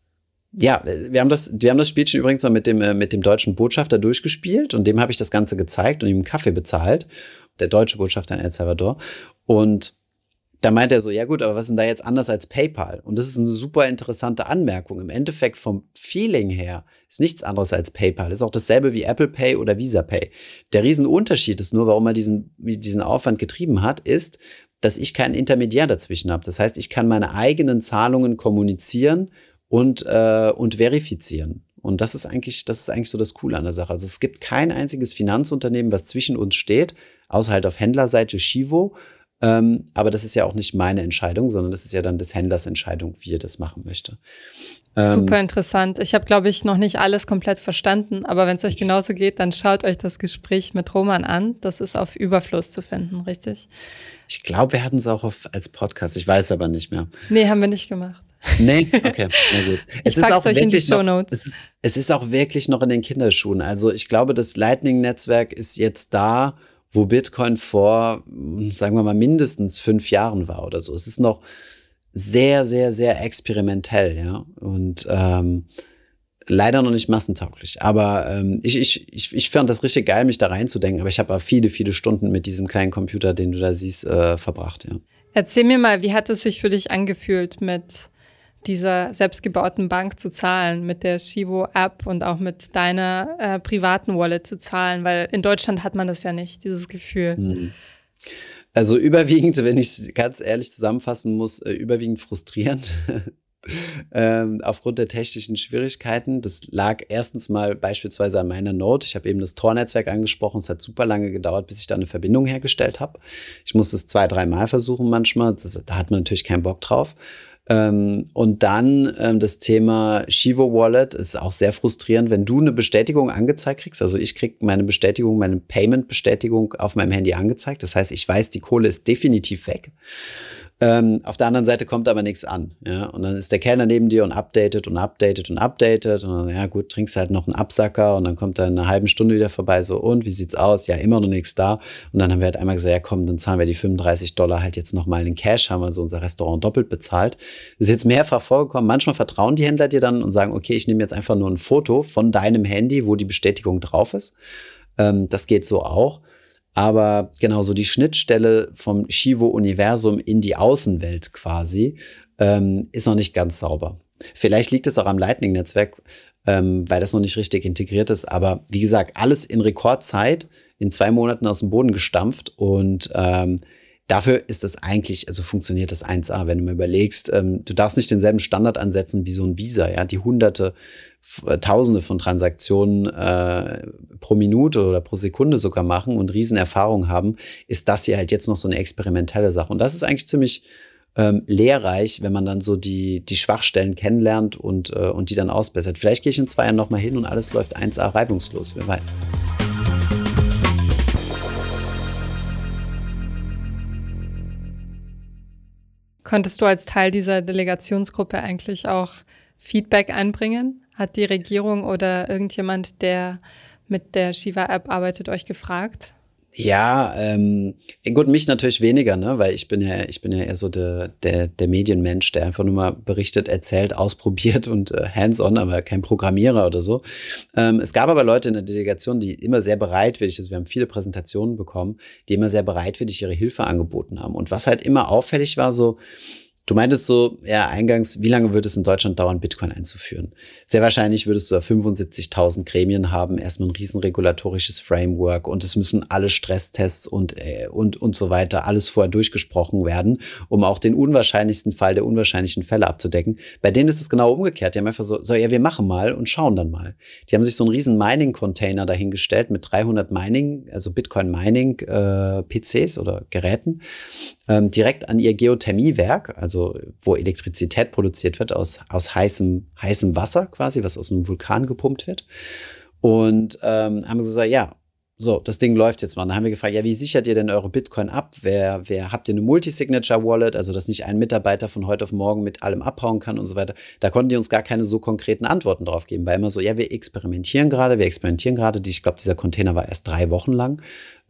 ja, wir haben das, wir haben das Spielchen übrigens mal mit dem, äh, mit dem deutschen Botschafter durchgespielt und dem habe ich das Ganze gezeigt und ihm einen Kaffee bezahlt. Der deutsche Botschafter in El Salvador. Und da meint er so, ja gut, aber was ist denn da jetzt anders als PayPal? Und das ist eine super interessante Anmerkung. Im Endeffekt vom Feeling her ist nichts anderes als PayPal. Ist auch dasselbe wie Apple Pay oder Visa Pay. Der Riesenunterschied ist nur, warum er diesen, diesen Aufwand getrieben hat, ist, dass ich keinen Intermediär dazwischen habe. Das heißt, ich kann meine eigenen Zahlungen kommunizieren und, äh, und verifizieren. Und das ist eigentlich, das ist eigentlich so das Coole an der Sache. Also es gibt kein einziges Finanzunternehmen, was zwischen uns steht, außer halt auf Händlerseite Shivo ähm, aber das ist ja auch nicht meine Entscheidung, sondern das ist ja dann des Händlers Entscheidung, wie er das machen möchte. Ähm, Super interessant. Ich habe, glaube ich, noch nicht alles komplett verstanden, aber wenn es euch genauso geht, dann schaut euch das Gespräch mit Roman an. Das ist auf Überfluss zu finden, richtig? Ich glaube, wir hatten es auch auf, als Podcast. Ich weiß aber nicht mehr. Nee, haben wir nicht gemacht. Nee, okay, na gut. Es ich pack's euch in die Show Notes. Es ist, es ist auch wirklich noch in den Kinderschuhen. Also ich glaube, das Lightning-Netzwerk ist jetzt da, wo Bitcoin vor, sagen wir mal, mindestens fünf Jahren war oder so. Es ist noch sehr, sehr, sehr experimentell, ja. Und ähm, leider noch nicht massentauglich. Aber ähm, ich, ich, ich, ich fand das richtig geil, mich da reinzudenken. Aber ich habe viele, viele Stunden mit diesem kleinen Computer, den du da siehst, äh, verbracht, ja. Erzähl mir mal, wie hat es sich für dich angefühlt mit dieser selbstgebauten Bank zu zahlen, mit der Shivo-App und auch mit deiner äh, privaten Wallet zu zahlen, weil in Deutschland hat man das ja nicht, dieses Gefühl. Hm. Also überwiegend, wenn ich ganz ehrlich zusammenfassen muss, äh, überwiegend frustrierend. ähm, aufgrund der technischen Schwierigkeiten. Das lag erstens mal beispielsweise an meiner Note. Ich habe eben das Tor-Netzwerk angesprochen. Es hat super lange gedauert, bis ich da eine Verbindung hergestellt habe. Ich musste es zwei, dreimal versuchen manchmal. Das, da hat man natürlich keinen Bock drauf. Ähm, und dann ähm, das Thema Shivo Wallet ist auch sehr frustrierend, wenn du eine Bestätigung angezeigt kriegst. Also ich krieg meine Bestätigung, meine Payment-Bestätigung auf meinem Handy angezeigt. Das heißt, ich weiß, die Kohle ist definitiv weg. Ähm, auf der anderen Seite kommt aber nichts an. Ja? Und dann ist der Kellner neben dir und updatet und updatet und updatet. Und dann, ja gut, trinkst halt noch einen Absacker und dann kommt er in einer halben Stunde wieder vorbei. So, und wie sieht's aus? Ja, immer noch nichts da. Und dann haben wir halt einmal gesagt, ja komm, dann zahlen wir die 35 Dollar halt jetzt nochmal in Cash, haben wir so unser Restaurant doppelt bezahlt. Das ist jetzt mehrfach vorgekommen. Manchmal vertrauen die Händler dir dann und sagen, okay, ich nehme jetzt einfach nur ein Foto von deinem Handy, wo die Bestätigung drauf ist. Ähm, das geht so auch. Aber genauso die Schnittstelle vom Shivo-Universum in die Außenwelt quasi ähm, ist noch nicht ganz sauber. Vielleicht liegt es auch am Lightning-Netzwerk, ähm, weil das noch nicht richtig integriert ist. Aber wie gesagt, alles in Rekordzeit, in zwei Monaten aus dem Boden gestampft und ähm, Dafür ist es eigentlich, also funktioniert das 1A, wenn du mir überlegst, ähm, du darfst nicht denselben Standard ansetzen wie so ein Visa, ja, die hunderte, äh, tausende von Transaktionen äh, pro Minute oder pro Sekunde sogar machen und Riesenerfahrung haben, ist das hier halt jetzt noch so eine experimentelle Sache. Und das ist eigentlich ziemlich ähm, lehrreich, wenn man dann so die, die Schwachstellen kennenlernt und, äh, und die dann ausbessert. Vielleicht gehe ich in zwei Jahren nochmal hin und alles läuft 1A reibungslos, wer weiß. Konntest du als Teil dieser Delegationsgruppe eigentlich auch Feedback einbringen? Hat die Regierung oder irgendjemand, der mit der Shiva-App arbeitet, euch gefragt? Ja, ähm, gut, mich natürlich weniger, ne? weil ich bin ja, ich bin ja eher so der, der, der Medienmensch, der einfach nur mal berichtet, erzählt, ausprobiert und äh, hands-on, aber kein Programmierer oder so. Ähm, es gab aber Leute in der Delegation, die immer sehr bereitwillig, also wir haben viele Präsentationen bekommen, die immer sehr bereitwillig ihre Hilfe angeboten haben. Und was halt immer auffällig war, so, Du meintest so, ja, eingangs, wie lange wird es in Deutschland dauern, Bitcoin einzuführen? Sehr wahrscheinlich würdest du da 75.000 Gremien haben, erstmal ein riesen regulatorisches Framework und es müssen alle Stresstests und, äh, und, und so weiter, alles vorher durchgesprochen werden, um auch den unwahrscheinlichsten Fall der unwahrscheinlichen Fälle abzudecken. Bei denen ist es genau umgekehrt. Die haben einfach so, so ja, wir machen mal und schauen dann mal. Die haben sich so einen riesen Mining-Container dahingestellt mit 300 Mining, also Bitcoin-Mining-PCs äh, oder Geräten ähm, direkt an ihr Geothermiewerk, also wo Elektrizität produziert wird aus, aus heißem, heißem Wasser quasi, was aus einem Vulkan gepumpt wird. Und ähm, haben gesagt, ja, so, das Ding läuft jetzt mal. Dann haben wir gefragt, ja, wie sichert ihr denn eure Bitcoin ab? Wer, wer habt ihr eine Multisignature-Wallet, also dass nicht ein Mitarbeiter von heute auf morgen mit allem abhauen kann und so weiter? Da konnten die uns gar keine so konkreten Antworten drauf geben, weil immer so, ja, wir experimentieren gerade, wir experimentieren gerade. Ich glaube, dieser Container war erst drei Wochen lang,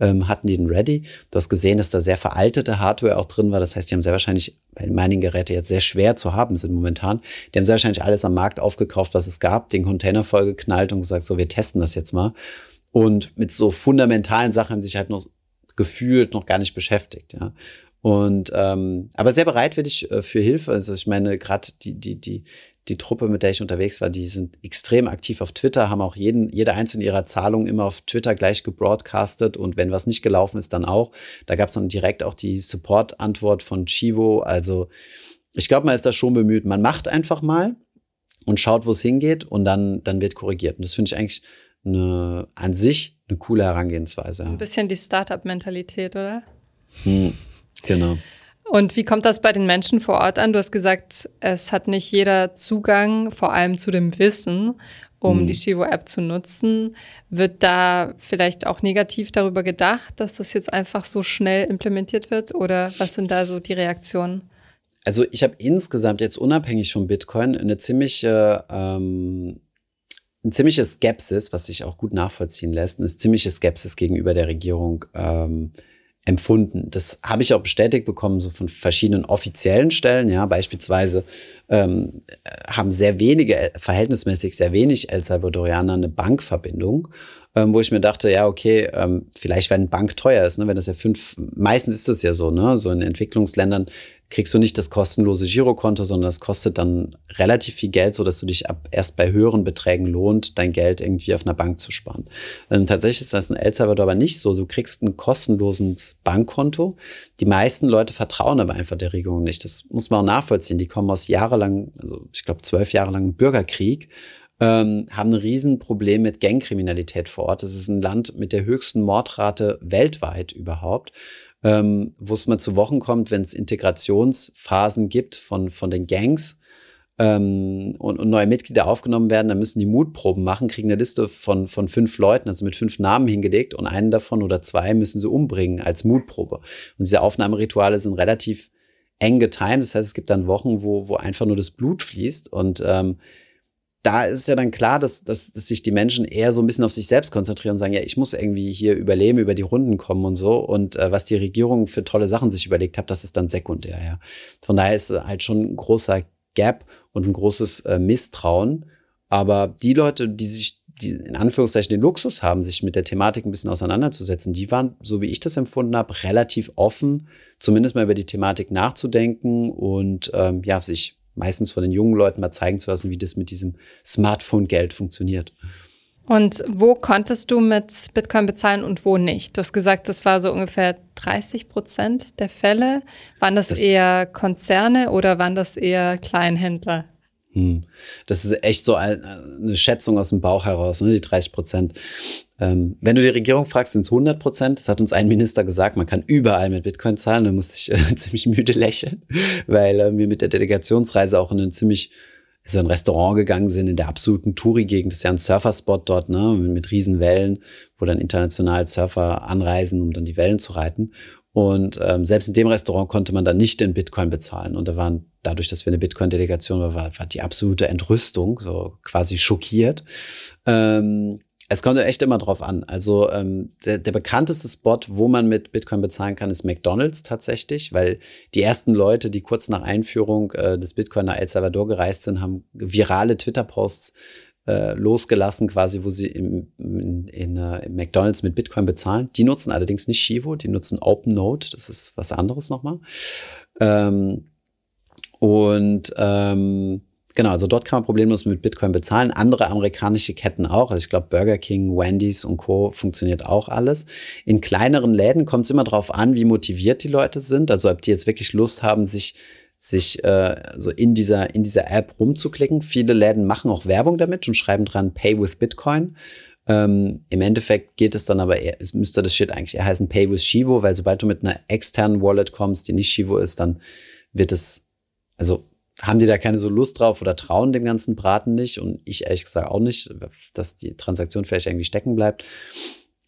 ähm, hatten die den ready. Du hast gesehen, dass da sehr veraltete Hardware auch drin war. Das heißt, die haben sehr wahrscheinlich, weil Mining-Geräte jetzt sehr schwer zu haben sind momentan, die haben sehr wahrscheinlich alles am Markt aufgekauft, was es gab, den Container vollgeknallt und gesagt, so, wir testen das jetzt mal. Und mit so fundamentalen Sachen haben sich halt noch gefühlt noch gar nicht beschäftigt, ja. Und ähm, aber sehr bereitwillig äh, für Hilfe. Also ich meine, gerade die, die, die, die Truppe, mit der ich unterwegs war, die sind extrem aktiv auf Twitter, haben auch jeden, jede einzelne ihrer Zahlungen immer auf Twitter gleich gebroadcastet und wenn was nicht gelaufen ist, dann auch. Da gab es dann direkt auch die Support-Antwort von Chivo. Also ich glaube, man ist da schon bemüht. Man macht einfach mal und schaut, wo es hingeht und dann, dann wird korrigiert. Und das finde ich eigentlich eine, an sich eine coole Herangehensweise. Ein bisschen die Startup-Mentalität, oder? Hm, genau. Und wie kommt das bei den Menschen vor Ort an? Du hast gesagt, es hat nicht jeder Zugang, vor allem zu dem Wissen, um hm. die Shivo-App zu nutzen. Wird da vielleicht auch negativ darüber gedacht, dass das jetzt einfach so schnell implementiert wird? Oder was sind da so die Reaktionen? Also ich habe insgesamt jetzt unabhängig von Bitcoin eine ziemliche ähm, ein ziemliches Skepsis, was sich auch gut nachvollziehen lässt, eine ziemliche Skepsis gegenüber der Regierung ähm, empfunden. Das habe ich auch bestätigt bekommen, so von verschiedenen offiziellen Stellen. Ja, beispielsweise ähm, haben sehr wenige, äh, verhältnismäßig sehr wenig El Salvadorianer eine Bankverbindung, ähm, wo ich mir dachte, ja, okay, ähm, vielleicht, wenn Bank teuer ist, ne, wenn das ja fünf, meistens ist das ja so, ne, so in Entwicklungsländern kriegst du nicht das kostenlose Girokonto, sondern das kostet dann relativ viel Geld, so dass du dich ab erst bei höheren Beträgen lohnt, dein Geld irgendwie auf einer Bank zu sparen. Ähm, tatsächlich ist das in El Salvador aber nicht so. Du kriegst ein kostenloses Bankkonto. Die meisten Leute vertrauen aber einfach der Regierung nicht. Das muss man auch nachvollziehen. Die kommen aus jahrelang, also ich glaube zwölf Jahre lang Bürgerkrieg ähm, haben ein Riesenproblem mit Gangkriminalität vor Ort. Das ist ein Land mit der höchsten Mordrate weltweit überhaupt ähm, wo es mal zu Wochen kommt, wenn es Integrationsphasen gibt von, von den Gangs ähm, und, und, neue Mitglieder aufgenommen werden, dann müssen die Mutproben machen, kriegen eine Liste von, von fünf Leuten, also mit fünf Namen hingelegt und einen davon oder zwei müssen sie umbringen als Mutprobe. Und diese Aufnahmerituale sind relativ eng getimt. Das heißt, es gibt dann Wochen, wo, wo einfach nur das Blut fließt und ähm, da ist ja dann klar, dass, dass, dass sich die Menschen eher so ein bisschen auf sich selbst konzentrieren und sagen, ja, ich muss irgendwie hier überleben, über die Runden kommen und so. Und äh, was die Regierung für tolle Sachen sich überlegt hat, das ist dann sekundär, ja. Von daher ist halt schon ein großer Gap und ein großes äh, Misstrauen. Aber die Leute, die sich, die in Anführungszeichen den Luxus haben, sich mit der Thematik ein bisschen auseinanderzusetzen, die waren, so wie ich das empfunden habe, relativ offen, zumindest mal über die Thematik nachzudenken und ähm, ja, sich meistens von den jungen Leuten mal zeigen zu lassen, wie das mit diesem Smartphone-Geld funktioniert. Und wo konntest du mit Bitcoin bezahlen und wo nicht? Du hast gesagt, das war so ungefähr 30 Prozent der Fälle. Waren das, das eher Konzerne oder waren das eher Kleinhändler? Hm. Das ist echt so eine Schätzung aus dem Bauch heraus, ne, die 30 Prozent. Ähm, wenn du die Regierung fragst, sind es 100 Prozent. Das hat uns ein Minister gesagt, man kann überall mit Bitcoin zahlen. Da musste ich äh, ziemlich müde lächeln, weil äh, wir mit der Delegationsreise auch in ein ziemlich so ein Restaurant gegangen sind in der absoluten Touri-Gegend. Das ist ja ein Surferspot dort, ne, mit, mit Riesenwellen, wo dann international Surfer anreisen, um dann die Wellen zu reiten. Und ähm, selbst in dem Restaurant konnte man dann nicht in Bitcoin bezahlen. Und da waren, dadurch, dass wir eine Bitcoin-Delegation waren, war, war die absolute Entrüstung, so quasi schockiert. Ähm, es kommt echt immer drauf an. Also ähm, der, der bekannteste Spot, wo man mit Bitcoin bezahlen kann, ist McDonald's tatsächlich, weil die ersten Leute, die kurz nach Einführung äh, des Bitcoin nach El Salvador gereist sind, haben virale Twitter-Posts äh, losgelassen, quasi, wo sie im, in, in, uh, in, McDonalds mit Bitcoin bezahlen. Die nutzen allerdings nicht Shivo, die nutzen OpenNote, das ist was anderes nochmal. Ähm, und ähm, genau, also dort kann man problemlos mit Bitcoin bezahlen. Andere amerikanische Ketten auch. Also ich glaube, Burger King, Wendy's und Co. funktioniert auch alles. In kleineren Läden kommt es immer darauf an, wie motiviert die Leute sind. Also ob die jetzt wirklich Lust haben, sich sich äh, so in dieser, in dieser App rumzuklicken. Viele Läden machen auch Werbung damit und schreiben dran Pay with Bitcoin. Ähm, Im Endeffekt geht es dann aber eher, es müsste das Shit eigentlich eher heißen Pay with Shivo, weil sobald du mit einer externen Wallet kommst, die nicht Shivo ist, dann wird es, also haben die da keine so Lust drauf oder trauen dem ganzen Braten nicht und ich ehrlich gesagt auch nicht, dass die Transaktion vielleicht irgendwie stecken bleibt.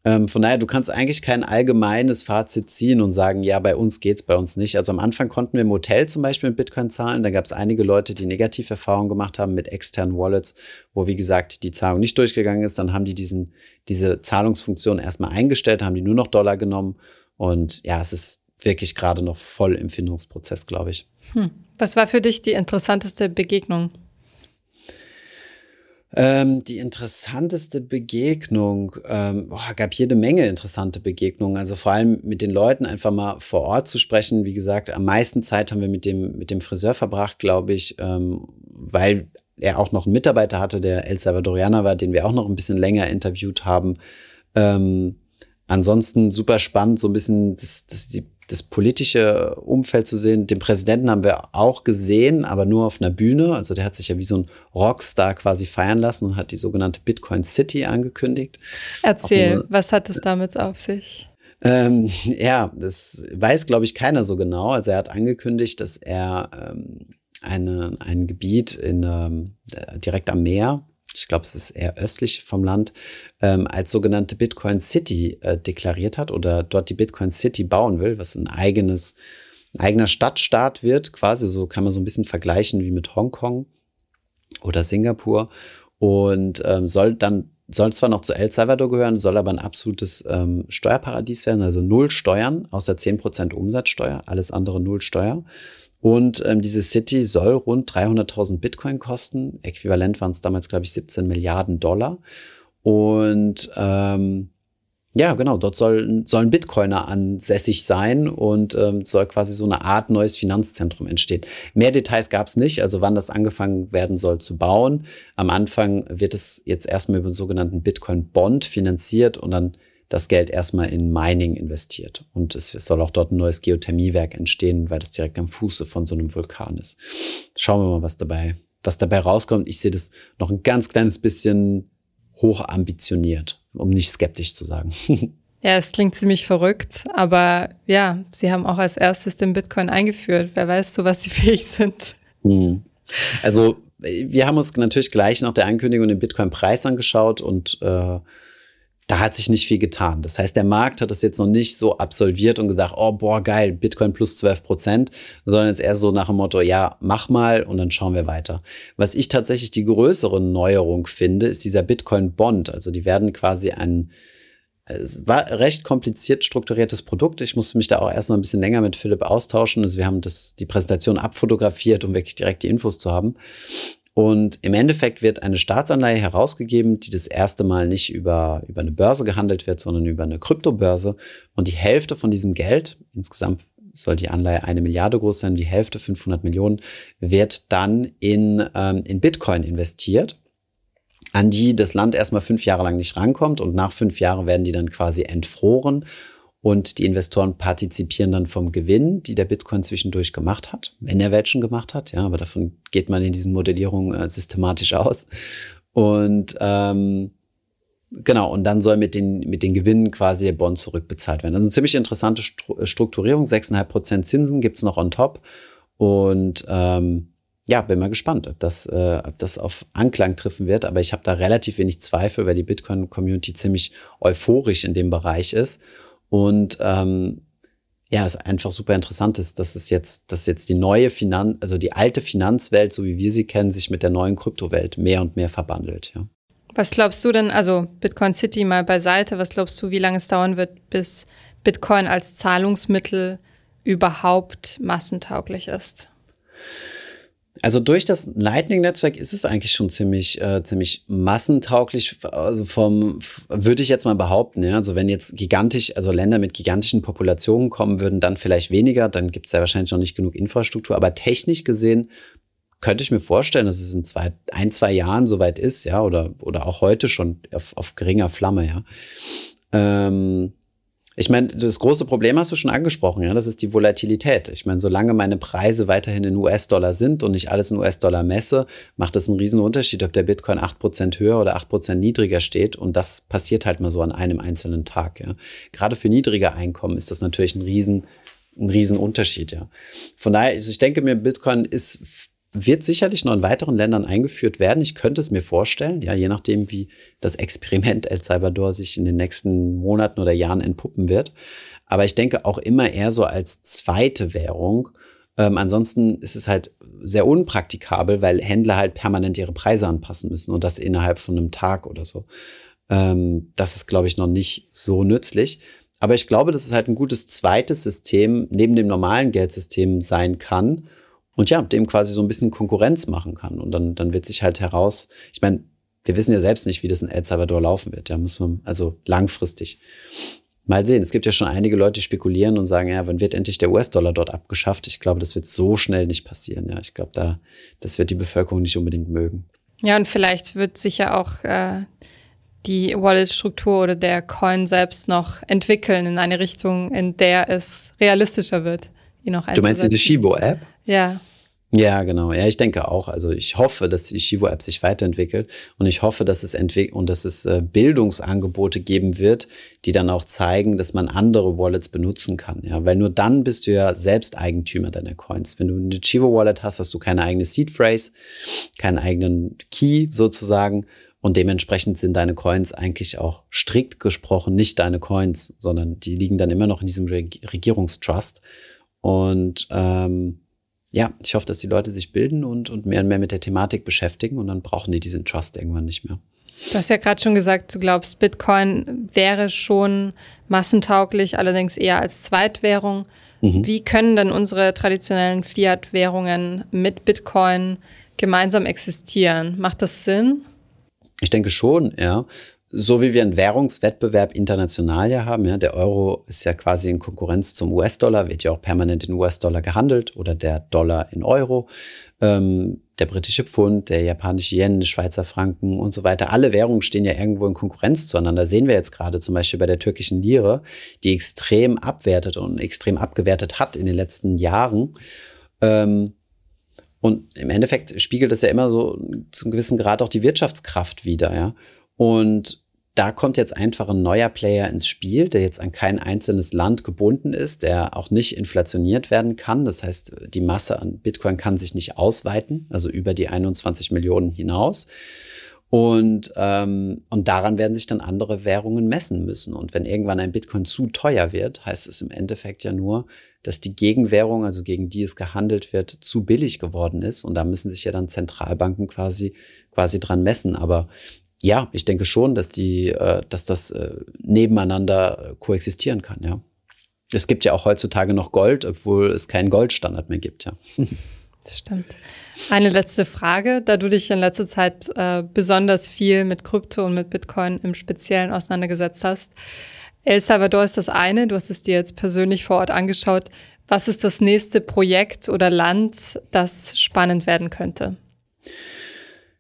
Ähm, von daher, du kannst eigentlich kein allgemeines Fazit ziehen und sagen, ja, bei uns geht's, bei uns nicht. Also am Anfang konnten wir im Hotel zum Beispiel mit Bitcoin zahlen. Da gab es einige Leute, die Negativerfahrungen gemacht haben mit externen Wallets, wo, wie gesagt, die Zahlung nicht durchgegangen ist. Dann haben die diesen, diese Zahlungsfunktion erstmal eingestellt, haben die nur noch Dollar genommen. Und ja, es ist wirklich gerade noch voll im Findungsprozess, glaube ich. Hm. Was war für dich die interessanteste Begegnung? Ähm, die interessanteste Begegnung, ähm, boah, gab jede Menge interessante Begegnungen. Also vor allem mit den Leuten einfach mal vor Ort zu sprechen. Wie gesagt, am meisten Zeit haben wir mit dem, mit dem Friseur verbracht, glaube ich, ähm, weil er auch noch einen Mitarbeiter hatte, der El Salvadorianer war, den wir auch noch ein bisschen länger interviewt haben. Ähm, ansonsten super spannend, so ein bisschen das, das, die das politische Umfeld zu sehen. Den Präsidenten haben wir auch gesehen, aber nur auf einer Bühne. Also der hat sich ja wie so ein Rockstar quasi feiern lassen und hat die sogenannte Bitcoin City angekündigt. Erzähl, nur, was hat es damit auf sich? Ähm, ja, das weiß, glaube ich, keiner so genau. Also er hat angekündigt, dass er ähm, eine, ein Gebiet in, ähm, direkt am Meer ich glaube, es ist eher östlich vom Land, ähm, als sogenannte Bitcoin City äh, deklariert hat oder dort die Bitcoin City bauen will, was ein eigenes, ein eigener Stadtstaat wird, quasi. So kann man so ein bisschen vergleichen wie mit Hongkong oder Singapur. Und ähm, soll dann soll zwar noch zu El Salvador gehören, soll aber ein absolutes ähm, Steuerparadies werden, also null Steuern, außer 10% Umsatzsteuer, alles andere null Steuer. Und ähm, diese City soll rund 300.000 Bitcoin kosten. Äquivalent waren es damals, glaube ich, 17 Milliarden Dollar. Und ähm, ja, genau, dort soll, sollen Bitcoiner ansässig sein und ähm, soll quasi so eine Art neues Finanzzentrum entstehen. Mehr Details gab es nicht, also wann das angefangen werden soll zu bauen. Am Anfang wird es jetzt erstmal über einen sogenannten Bitcoin-Bond finanziert und dann das Geld erstmal in Mining investiert. Und es soll auch dort ein neues Geothermiewerk entstehen, weil das direkt am Fuße von so einem Vulkan ist. Schauen wir mal, was dabei, was dabei rauskommt. Ich sehe das noch ein ganz kleines bisschen hoch ambitioniert, um nicht skeptisch zu sagen. Ja, es klingt ziemlich verrückt, aber ja, sie haben auch als erstes den Bitcoin eingeführt. Wer weiß, zu was sie fähig sind. Hm. Also, wir haben uns natürlich gleich nach der Ankündigung den Bitcoin-Preis angeschaut und äh, da hat sich nicht viel getan. Das heißt, der Markt hat das jetzt noch nicht so absolviert und gesagt, oh, boah, geil, Bitcoin plus 12 Prozent, sondern jetzt eher so nach dem Motto, ja, mach mal und dann schauen wir weiter. Was ich tatsächlich die größere Neuerung finde, ist dieser Bitcoin-Bond. Also die werden quasi ein, es war recht kompliziert strukturiertes Produkt. Ich musste mich da auch erstmal ein bisschen länger mit Philipp austauschen. Also wir haben das, die Präsentation abfotografiert, um wirklich direkt die Infos zu haben. Und im Endeffekt wird eine Staatsanleihe herausgegeben, die das erste Mal nicht über, über eine Börse gehandelt wird, sondern über eine Kryptobörse. Und die Hälfte von diesem Geld, insgesamt soll die Anleihe eine Milliarde groß sein, die Hälfte 500 Millionen, wird dann in, ähm, in Bitcoin investiert, an die das Land erstmal fünf Jahre lang nicht rankommt. Und nach fünf Jahren werden die dann quasi entfroren und die Investoren partizipieren dann vom Gewinn, die der Bitcoin zwischendurch gemacht hat, wenn er welchen gemacht hat. Ja, aber davon geht man in diesen Modellierungen äh, systematisch aus. Und ähm, genau, und dann soll mit den, mit den Gewinnen quasi der Bond zurückbezahlt werden. Also eine ziemlich interessante äh, Strukturierung. 6,5 Prozent Zinsen gibt's noch on top. Und ähm, ja, bin mal gespannt, ob das, äh, ob das auf Anklang treffen wird. Aber ich habe da relativ wenig Zweifel, weil die Bitcoin-Community ziemlich euphorisch in dem Bereich ist. Und ähm, ja, es einfach super interessant ist, dass es jetzt, dass jetzt die neue Finanz, also die alte Finanzwelt, so wie wir sie kennen, sich mit der neuen Kryptowelt mehr und mehr verbandelt. Ja. Was glaubst du denn, also Bitcoin City mal beiseite, was glaubst du, wie lange es dauern wird, bis Bitcoin als Zahlungsmittel überhaupt massentauglich ist? Also durch das Lightning-Netzwerk ist es eigentlich schon ziemlich, äh, ziemlich massentauglich. Also vom, würde ich jetzt mal behaupten, ja. Also wenn jetzt gigantisch, also Länder mit gigantischen Populationen kommen würden, dann vielleicht weniger, dann gibt es ja wahrscheinlich noch nicht genug Infrastruktur. Aber technisch gesehen könnte ich mir vorstellen, dass es in zwei, ein, zwei Jahren soweit ist, ja, oder, oder auch heute schon auf, auf geringer Flamme, ja. Ähm, ich meine, das große Problem hast du schon angesprochen, ja, das ist die Volatilität. Ich meine, solange meine Preise weiterhin in US-Dollar sind und ich alles in US-Dollar messe, macht das einen riesen Unterschied, ob der Bitcoin 8% höher oder 8% niedriger steht. Und das passiert halt mal so an einem einzelnen Tag. Ja. Gerade für niedrige Einkommen ist das natürlich ein riesen, ein riesen Unterschied, ja. Von daher, also ich denke mir, Bitcoin ist wird sicherlich noch in weiteren Ländern eingeführt werden. Ich könnte es mir vorstellen, ja, je nachdem, wie das Experiment El Salvador sich in den nächsten Monaten oder Jahren entpuppen wird. Aber ich denke auch immer eher so als zweite Währung. Ähm, ansonsten ist es halt sehr unpraktikabel, weil Händler halt permanent ihre Preise anpassen müssen und das innerhalb von einem Tag oder so. Ähm, das ist, glaube ich, noch nicht so nützlich. Aber ich glaube, dass es halt ein gutes zweites System neben dem normalen Geldsystem sein kann und ja, dem quasi so ein bisschen Konkurrenz machen kann. Und dann, dann wird sich halt heraus, ich meine, wir wissen ja selbst nicht, wie das in El Salvador laufen wird. Ja, muss man, also langfristig. Mal sehen. Es gibt ja schon einige Leute, die spekulieren und sagen, ja, wann wird endlich der US-Dollar dort abgeschafft? Ich glaube, das wird so schnell nicht passieren. Ja, ich glaube, da, das wird die Bevölkerung nicht unbedingt mögen. Ja, und vielleicht wird sich ja auch äh, die Wallet-Struktur oder der Coin selbst noch entwickeln in eine Richtung, in der es realistischer wird, ihn noch Du meinst die Shibo-App? Ja. Ja, genau. Ja, ich denke auch. Also ich hoffe, dass die Shivo-App sich weiterentwickelt und ich hoffe, dass es entwickelt und dass es äh, Bildungsangebote geben wird, die dann auch zeigen, dass man andere Wallets benutzen kann. Ja, weil nur dann bist du ja selbst Eigentümer deiner Coins. Wenn du eine Chivo Wallet hast, hast du keine eigene Seed Phrase, keinen eigenen Key sozusagen und dementsprechend sind deine Coins eigentlich auch strikt gesprochen nicht deine Coins, sondern die liegen dann immer noch in diesem Regierungstrust und ähm, ja, ich hoffe, dass die Leute sich bilden und, und mehr und mehr mit der Thematik beschäftigen und dann brauchen die diesen Trust irgendwann nicht mehr. Du hast ja gerade schon gesagt, du glaubst, Bitcoin wäre schon massentauglich, allerdings eher als Zweitwährung. Mhm. Wie können denn unsere traditionellen Fiat-Währungen mit Bitcoin gemeinsam existieren? Macht das Sinn? Ich denke schon, ja so wie wir einen Währungswettbewerb international ja haben, ja, der Euro ist ja quasi in Konkurrenz zum US-Dollar, wird ja auch permanent in US-Dollar gehandelt oder der Dollar in Euro, ähm, der britische Pfund, der japanische Yen, der Schweizer Franken und so weiter. Alle Währungen stehen ja irgendwo in Konkurrenz zueinander. Sehen wir jetzt gerade zum Beispiel bei der türkischen Lire, die extrem abwertet und extrem abgewertet hat in den letzten Jahren. Ähm, und im Endeffekt spiegelt das ja immer so zum gewissen Grad auch die Wirtschaftskraft wieder, ja. Und da kommt jetzt einfach ein neuer Player ins Spiel, der jetzt an kein einzelnes Land gebunden ist, der auch nicht inflationiert werden kann. Das heißt, die Masse an Bitcoin kann sich nicht ausweiten, also über die 21 Millionen hinaus. Und, ähm, und daran werden sich dann andere Währungen messen müssen. Und wenn irgendwann ein Bitcoin zu teuer wird, heißt es im Endeffekt ja nur, dass die Gegenwährung, also gegen die es gehandelt wird, zu billig geworden ist. Und da müssen sich ja dann Zentralbanken quasi, quasi dran messen. Aber ja, ich denke schon, dass die, äh, dass das äh, nebeneinander äh, koexistieren kann, ja. Es gibt ja auch heutzutage noch Gold, obwohl es keinen Goldstandard mehr gibt, ja. Stimmt. Eine letzte Frage, da du dich in letzter Zeit besonders viel mit Krypto und mit Bitcoin im Speziellen auseinandergesetzt hast. El Salvador ist das eine, du hast es dir jetzt persönlich vor Ort angeschaut. Was ist das nächste Projekt oder Land, das spannend werden könnte?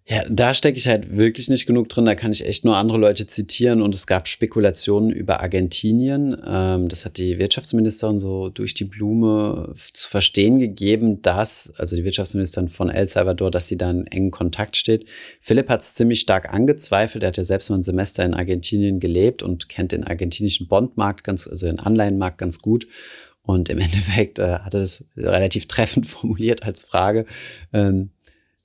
Ja, da stecke ich halt wirklich nicht genug drin. Da kann ich echt nur andere Leute zitieren. Und es gab Spekulationen über Argentinien. Ähm, das hat die Wirtschaftsministerin so durch die Blume zu verstehen gegeben, dass, also die Wirtschaftsministerin von El Salvador, dass sie da in engen Kontakt steht. Philipp hat es ziemlich stark angezweifelt. Er hat ja selbst mal ein Semester in Argentinien gelebt und kennt den argentinischen Bondmarkt ganz, also den Anleihenmarkt ganz gut. Und im Endeffekt äh, hat er das relativ treffend formuliert als Frage. Ähm,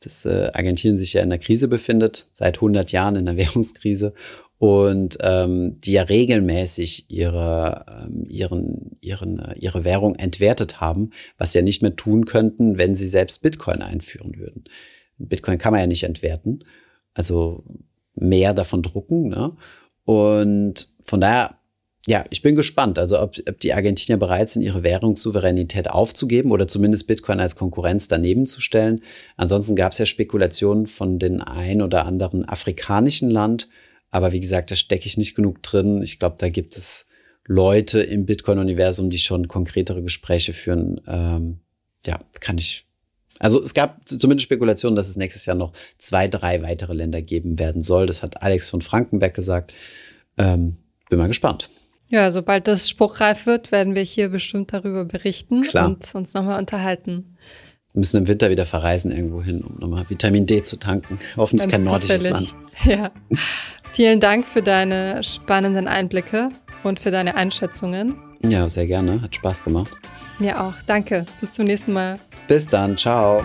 dass äh, Argentinien sich ja in der Krise befindet, seit 100 Jahren in der Währungskrise und ähm, die ja regelmäßig ihre, ähm, ihren, ihren, äh, ihre Währung entwertet haben, was sie ja nicht mehr tun könnten, wenn sie selbst Bitcoin einführen würden. Bitcoin kann man ja nicht entwerten, also mehr davon drucken. Ne? Und von daher ja, ich bin gespannt, also ob, ob die Argentinier bereit sind, ihre Währungssouveränität aufzugeben oder zumindest Bitcoin als Konkurrenz daneben zu stellen. Ansonsten gab es ja Spekulationen von den ein oder anderen afrikanischen Land, aber wie gesagt, da stecke ich nicht genug drin. Ich glaube, da gibt es Leute im Bitcoin-Universum, die schon konkretere Gespräche führen. Ähm, ja, kann ich. Also es gab zumindest Spekulationen, dass es nächstes Jahr noch zwei, drei weitere Länder geben werden soll. Das hat Alex von Frankenberg gesagt. Ähm, bin mal gespannt. Ja, sobald das spruchreif wird, werden wir hier bestimmt darüber berichten Klar. und uns nochmal unterhalten. Wir müssen im Winter wieder verreisen irgendwo hin, um nochmal Vitamin D zu tanken. Hoffentlich Ganz kein nordisches zufällig. Land. Ja. Vielen Dank für deine spannenden Einblicke und für deine Einschätzungen. Ja, sehr gerne. Hat Spaß gemacht. Mir auch. Danke. Bis zum nächsten Mal. Bis dann. Ciao.